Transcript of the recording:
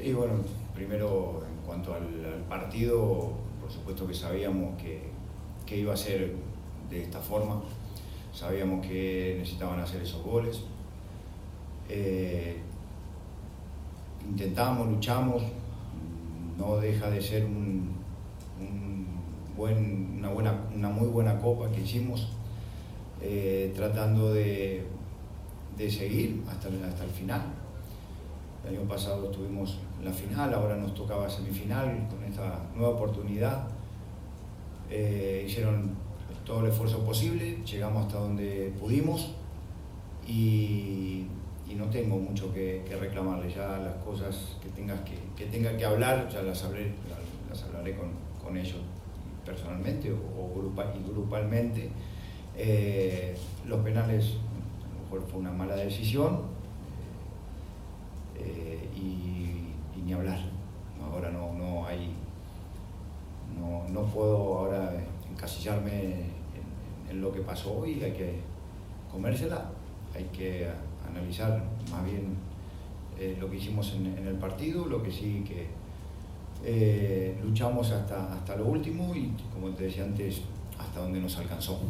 Sí, bueno, primero en cuanto al, partido, por supuesto que sabíamos que, iba a ser de esta forma, sabíamos que necesitaban hacer esos goles. Eh, intentamos, luchamos, no deja de ser un, buen, una, buena, una muy buena copa que hicimos, eh, tratando de, seguir hasta, hasta el final. El año pasado estuvimos en la final, ahora nos tocaba semifinal con esta nueva oportunidad. Eh, hicieron todo el esfuerzo posible, llegamos hasta donde pudimos y, no tengo mucho que, reclamarle. Ya las cosas que tengas que, que tenga que hablar, ya las, hablé, las hablaré con, ellos personalmente o, grupalmente. Eh, los penales, a lo mejor fue una mala decisión eh, y, ni Ahora no, no hay, no, puedo ahora encasillarme en, lo que pasó hoy, hay que comérsela, hay que analizar más bien eh, lo que hicimos en, el partido, lo que sí que eh, luchamos hasta, hasta lo último y como te decía antes, hasta donde nos alcanzó.